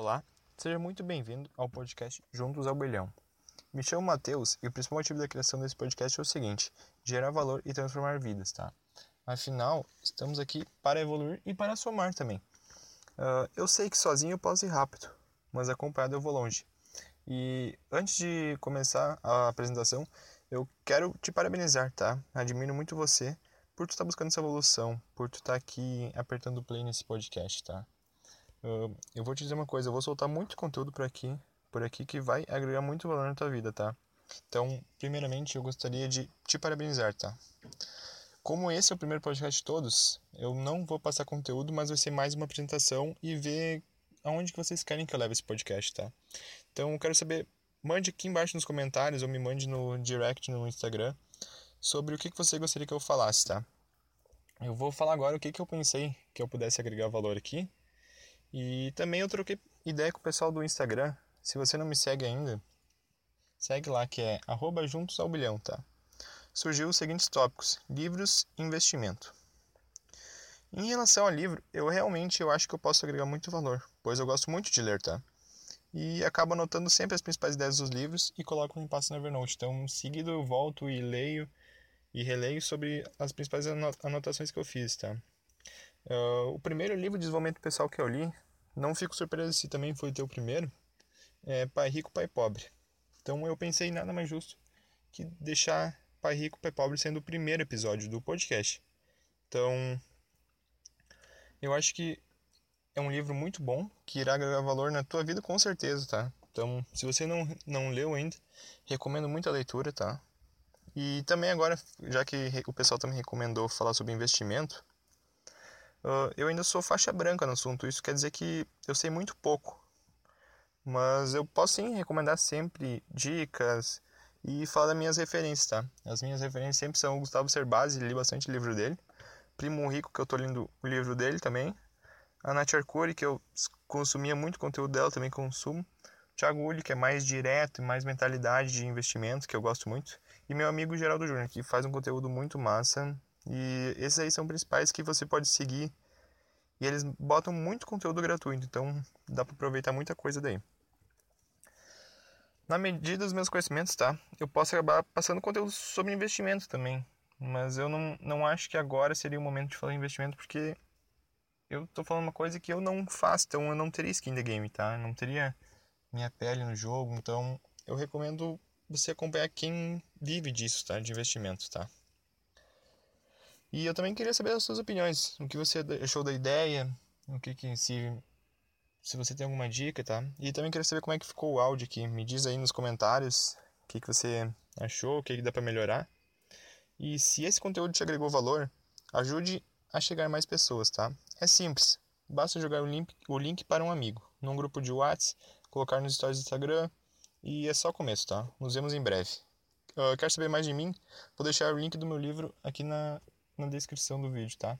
Olá, seja muito bem-vindo ao podcast Juntos ao Bilhão. Me chamo Matheus e o principal motivo da criação desse podcast é o seguinte: gerar valor e transformar vidas, tá? Afinal, estamos aqui para evoluir e para somar também. Uh, eu sei que sozinho eu posso ir rápido, mas acompanhado eu vou longe. E antes de começar a apresentação, eu quero te parabenizar, tá? Admiro muito você por tu estar tá buscando essa evolução, por tu estar tá aqui apertando play nesse podcast, tá? Uh, eu vou te dizer uma coisa, eu vou soltar muito conteúdo por aqui, por aqui que vai agregar muito valor na tua vida, tá? Então, primeiramente, eu gostaria de te parabenizar, tá? Como esse é o primeiro podcast de todos, eu não vou passar conteúdo, mas vai ser mais uma apresentação e ver aonde que vocês querem que eu leve esse podcast, tá? Então, eu quero saber, mande aqui embaixo nos comentários ou me mande no direct no Instagram sobre o que, que você gostaria que eu falasse, tá? Eu vou falar agora o que, que eu pensei que eu pudesse agregar valor aqui e também eu troquei ideia com o pessoal do Instagram. Se você não me segue ainda, segue lá que é arroba juntos ao bilhão, tá? Surgiu os seguintes tópicos: livros e investimento. Em relação ao livro, eu realmente eu acho que eu posso agregar muito valor, pois eu gosto muito de ler, tá? E acabo anotando sempre as principais ideias dos livros e coloco em passo no Evernote. Então, em seguida eu volto e leio e releio sobre as principais anotações que eu fiz, tá? Uh, o primeiro livro de desenvolvimento pessoal que eu li, não fico surpreso se também foi teu primeiro, é Pai Rico, Pai Pobre. Então eu pensei nada mais justo que deixar Pai Rico, Pai Pobre sendo o primeiro episódio do podcast. Então, eu acho que é um livro muito bom, que irá agregar valor na tua vida com certeza, tá? Então, se você não, não leu ainda, recomendo muito a leitura, tá? E também agora, já que o pessoal também recomendou falar sobre investimento, Uh, eu ainda sou faixa branca no assunto, isso quer dizer que eu sei muito pouco. Mas eu posso sim recomendar sempre dicas e falar das minhas referências, tá? As minhas referências sempre são o Gustavo Cerbasi, li bastante livro dele. Primo Rico, que eu tô lendo o livro dele também. A Nath Arcuri, que eu consumia muito conteúdo dela, também consumo. Thiago Uli, que é mais direto e mais mentalidade de investimento, que eu gosto muito. E meu amigo Geraldo Júnior, que faz um conteúdo muito massa e esses aí são principais que você pode seguir. E eles botam muito conteúdo gratuito, então dá para aproveitar muita coisa daí. Na medida dos meus conhecimentos, tá? Eu posso acabar passando conteúdo sobre investimento também. Mas eu não, não acho que agora seria o momento de falar investimento, porque eu tô falando uma coisa que eu não faço, então eu não teria skin the game, tá? Eu não teria minha pele no jogo, então eu recomendo você acompanhar quem vive disso, tá? De investimento, tá? E eu também queria saber as suas opiniões, o que você achou da ideia, o que, que se se você tem alguma dica, tá? E também queria saber como é que ficou o áudio aqui. Me diz aí nos comentários o que, que você achou, o que, que dá para melhorar. E se esse conteúdo te agregou valor, ajude a chegar mais pessoas, tá? É simples. Basta jogar o link, o link para um amigo, num grupo de WhatsApp, colocar nos stories do Instagram e é só o começo, tá? Nos vemos em breve. Uh, quer saber mais de mim? Vou deixar o link do meu livro aqui na, na descrição do vídeo, tá?